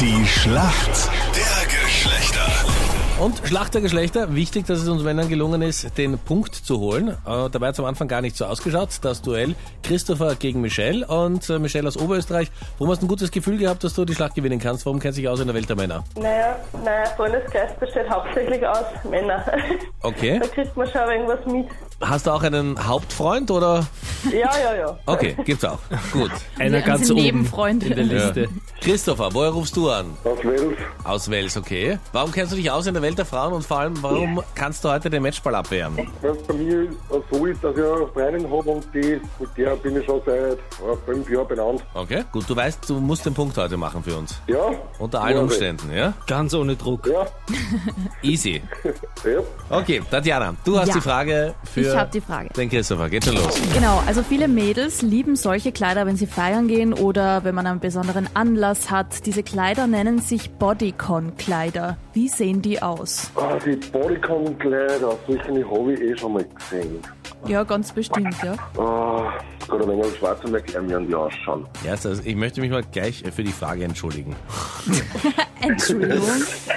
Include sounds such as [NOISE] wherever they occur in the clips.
Die Schlacht der Geschlechter. Und Schlacht der Geschlechter, wichtig, dass es uns Männern gelungen ist, den Punkt zu holen. Äh, dabei hat es am Anfang gar nicht so ausgeschaut. Das Duell Christopher gegen Michelle und äh, Michelle aus Oberösterreich. Warum hast du ein gutes Gefühl gehabt, dass du die Schlacht gewinnen kannst? Warum kennt sich aus in der Welt der Männer? Naja, mein Freundeskreis besteht hauptsächlich aus Männern. Okay. Da kriegt man schon irgendwas mit. Hast du auch einen Hauptfreund oder? Ja, ja, ja. Okay, gibt's auch. Gut. Einer ganz oben Nebenfreunde. in der Liste. Christopher, woher rufst du an? Aus Wels. Aus Wels, okay. Warum kennst du dich aus in der Welt der Frauen und vor allem, warum kannst du heute den Matchball abwehren? Weil es bei mir so ist, dass ich eine Freundin habe und die, mit der bin ich schon seit fünf Jahren benannt. Okay, gut, du weißt, du musst den Punkt heute machen für uns. Ja? Unter allen Ja, Umständen, ja? Ganz ohne Druck. Ja, [LAUGHS] Easy. [LAUGHS] ja. Okay, Tatjana, du hast Ja. die Frage für Ich hab die Frage. den Christopher. Geht schon los. Genau, also viele Mädels lieben solche Kleider, wenn sie feiern gehen oder wenn man einen besonderen Anlass hat. Diese Kleider nennen sich Bodycon-Kleider. Wie sehen die aus? Ah, die Bodycon-Kleider, solche habe ich eh schon mal gesehen. Ja, ganz bestimmt, ja. Ah, Gott, ein wenig schwarz und erklären, wie die ausschauen. Ja, also ich möchte mich mal gleich für die Frage entschuldigen. [LAUGHS] Entschuldigung,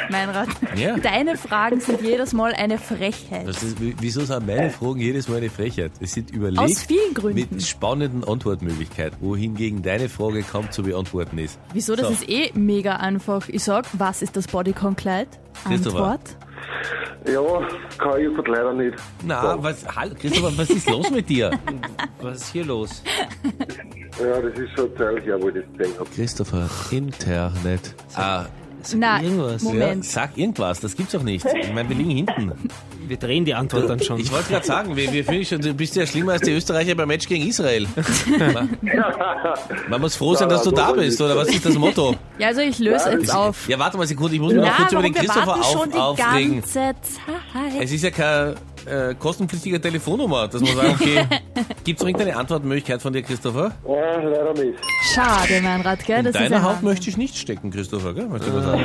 Meinrad. Ja. Deine Fragen sind jedes Mal eine Frechheit. Das ist, wieso sind meine Fragen jedes Mal eine Frechheit? Es sind überlegt Aus vielen Gründen. mit spannenden Antwortmöglichkeiten, wohingegen deine Frage kaum zu beantworten ist. Wieso? Das So. ist eh mega einfach. Ich sag, was ist das Bodycon-Kleid? Christopher. Antwort. Ja, kann ich jetzt leider nicht. Na, sagen. was, hallo, Christopher, was ist los mit dir? Was ist hier los? Ja, das ist schon eine Zeit her, wo ich das gesehen habe. Christopher, Internet. Ah, Na, irgendwas, ja, Moment. sag irgendwas, das gibt's doch nicht. Ich meine, wir liegen hinten. Wir drehen die Antwort dann schon. Ich wollte gerade sagen, wir, wir fühlen schon, du bist ja schlimmer als die Österreicher beim Match gegen Israel. Man, man muss froh sein, dass du da bist, oder was ist das Motto? Ja, also ich löse jetzt auf. Ja, warte mal eine Sekunde, ich muss mich noch kurz über den Christopher auf, die aufregen. ganze Zeit. Es ist ja keine äh, kostenpflichtige Telefonnummer, dass man sagt, okay, [LAUGHS] gibt's irgendeine Antwortmöglichkeit von dir, Christopher? Ah, leider nicht. Schade, Meinrad, gell? In Das ist deiner ja Haut möchte ich nicht stecken, Christopher, gell? Möchte ich mal sagen.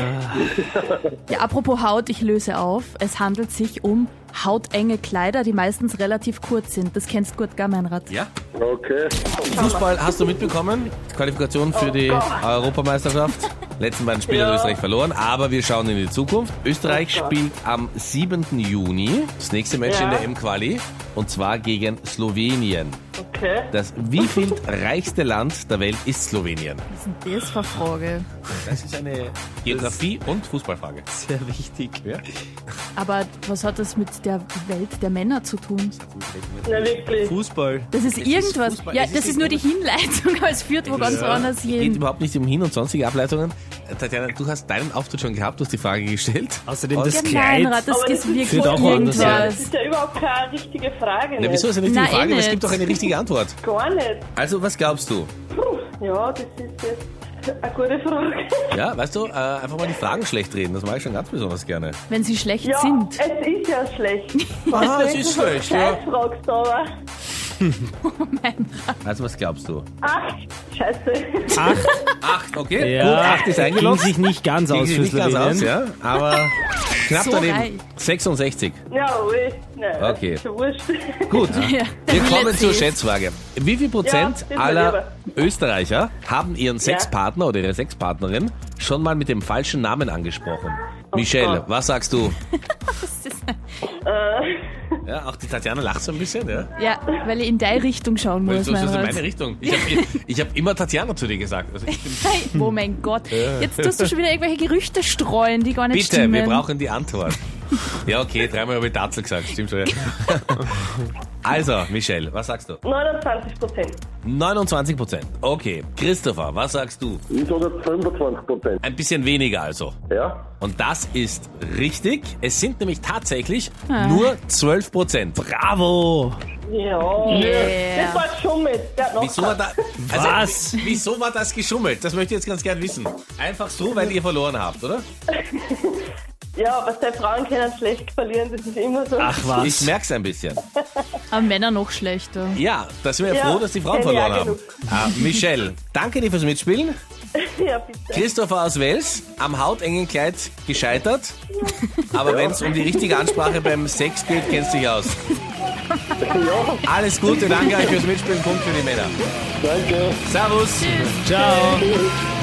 Ja, apropos Haut, ich löse auf. Es handelt sich um hautenge Kleider, die meistens relativ kurz sind. Das kennst du gut, gell, Meinrad? Ja? Okay. Fußball hast du mitbekommen? Qualifikation für die Europameisterschaft. Letzten beiden Spiele Ja. hat Österreich verloren, aber wir schauen in die Zukunft. Österreich spielt am 7. Juni das nächste Match Ja. in der M-Quali und zwar gegen Slowenien. Okay. Das wieviel reichste Land der Welt ist Slowenien? Was ist denn das für eine Frage? Das ist eine Geografie- und Fußballfrage. Sehr wichtig. Ja. Aber was hat das mit der Welt der Männer zu tun? Na, wirklich. Fußball. Das ist irgendwas. Fußball. ja, Es ist das ist nur die Hinleitung, aber es führt wo ganz woanders Es geht überhaupt nicht um Hin- und sonstige Ableitungen. Äh, Tatjana, du hast deinen Auftritt schon gehabt, du hast die Frage gestellt. Außerdem das Ja, Kleid. Meinrad, das Aber ist das wirklich hin. Das irgendwas. ist ja überhaupt keine richtige Frage. Na, wieso ist eine richtige Nein, eh Frage? Es gibt doch eine richtige Antwort. Gar nicht. Also, was glaubst du? Puh, ja, das ist jetzt eine gute Frage. Ja, weißt du, äh, einfach mal die Fragen schlecht reden. Das mache ich schon ganz besonders gerne. Wenn sie schlecht Ja, sind. es ist ja schlecht. [LAUGHS] Ah, es ist schlecht, ja. Scheiß fragst du aber. Also, was glaubst du? Ach, scheiße. Acht. [LAUGHS] Acht, okay. Ja, Gut, acht ist ging eingeloggt. sich nicht ganz Ging aus sich für nicht ganz aus, Slowenien. ja. Aber knapp So daneben. reich. 66. Ja, ui. Nein, Okay. Ist schon wurscht. [LAUGHS] Gut. Ja. Wir [LAUGHS] kommen zur. Schätzfrage. Wie viel Prozent Ja, aller Österreicher haben ihren Sexpartner oder ihre Sexpartnerin schon mal mit dem falschen Namen angesprochen? Michelle, Gott. was sagst du? [LAUGHS] Das ist- Äh, Ja, auch die Tatjana lacht so ein bisschen, ja? Ja, weil ich in deine Richtung schauen Weil muss, ist das in Meinrad. meine Richtung. Ich habe ich hab immer Tatjana zu dir gesagt. Also [LAUGHS] oh mein Gott. Jetzt tust du schon wieder irgendwelche Gerüchte streuen, die gar nicht bitte, stimmen. wir brauchen die Antwort. [LAUGHS] Ja, okay, dreimal habe ich Tatzel gesagt, stimmt schon. Ja. [LAUGHS] Also, Michelle, was sagst du? 29 Prozent. 29 Prozent. Okay. Christopher, was sagst du? Ich sage jetzt 25 Prozent. Ein bisschen weniger also. Ja? Und das ist richtig. Es sind nämlich tatsächlich nur 12 Prozent. Bravo! Ja. Yeah. Das war geschummelt. Der hat noch Wieso war, da, [LAUGHS] also, Was? wieso war das geschummelt? Das möchte ich jetzt ganz gern wissen. Einfach so, weil ihr verloren habt, oder? Ja, was die Frauen können schlecht verlieren, das ist immer so. Ach Ich was. merk's ein bisschen. Aber [LAUGHS] Männer noch schlechter. Ja, da sind wir ja Ja, froh, dass die Frauen ich verloren haben. genug. Ah, Michelle, danke dir fürs Mitspielen. [LAUGHS] Ja, bitte. Christopher aus Wels, am hautengen Kleid gescheitert. Aber wenn es um die richtige Ansprache beim Sex geht, kennst du dich aus. Alles Gute, danke euch fürs Mitspielen. Punkt für die Männer. Danke. Servus. Ciao. Tschüss.